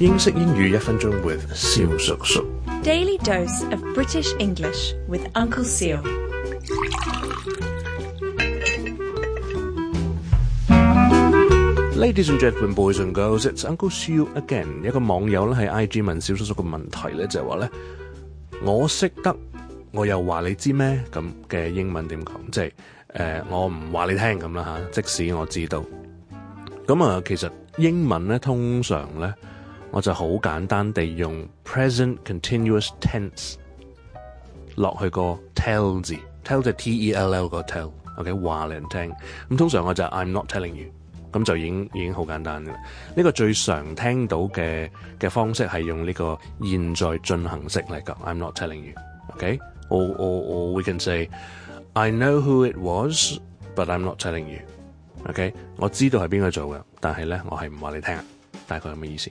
英式英语一分钟 with 小叔叔。Daily dose of British English with Uncle Seal。Ladies and gentlemen, boys and girls，it's Uncle Seal again。一个网友咧喺 IG 问小叔叔个问题咧，就系话咧我识得我又话你知咩咁嘅英文点讲？即系诶，我唔话你听咁啦吓。即使我知道咁啊，其实英文咧通常咧。我就好簡單地用 present continuous tense 落去個 tell 字，tell 就 t-e-l-l 個 tell，OK 話你聽。咁通常我就 I'm not telling you，咁就已已經好簡單噶啦。呢個最常聽到嘅嘅方式係用呢個現在進行式嚟講，I'm not telling you，OK。我我我，we can say I know who it was，but I'm not telling you，OK。我知道係邊個做嘅，但係咧我係唔話你聽，大概係咩意思？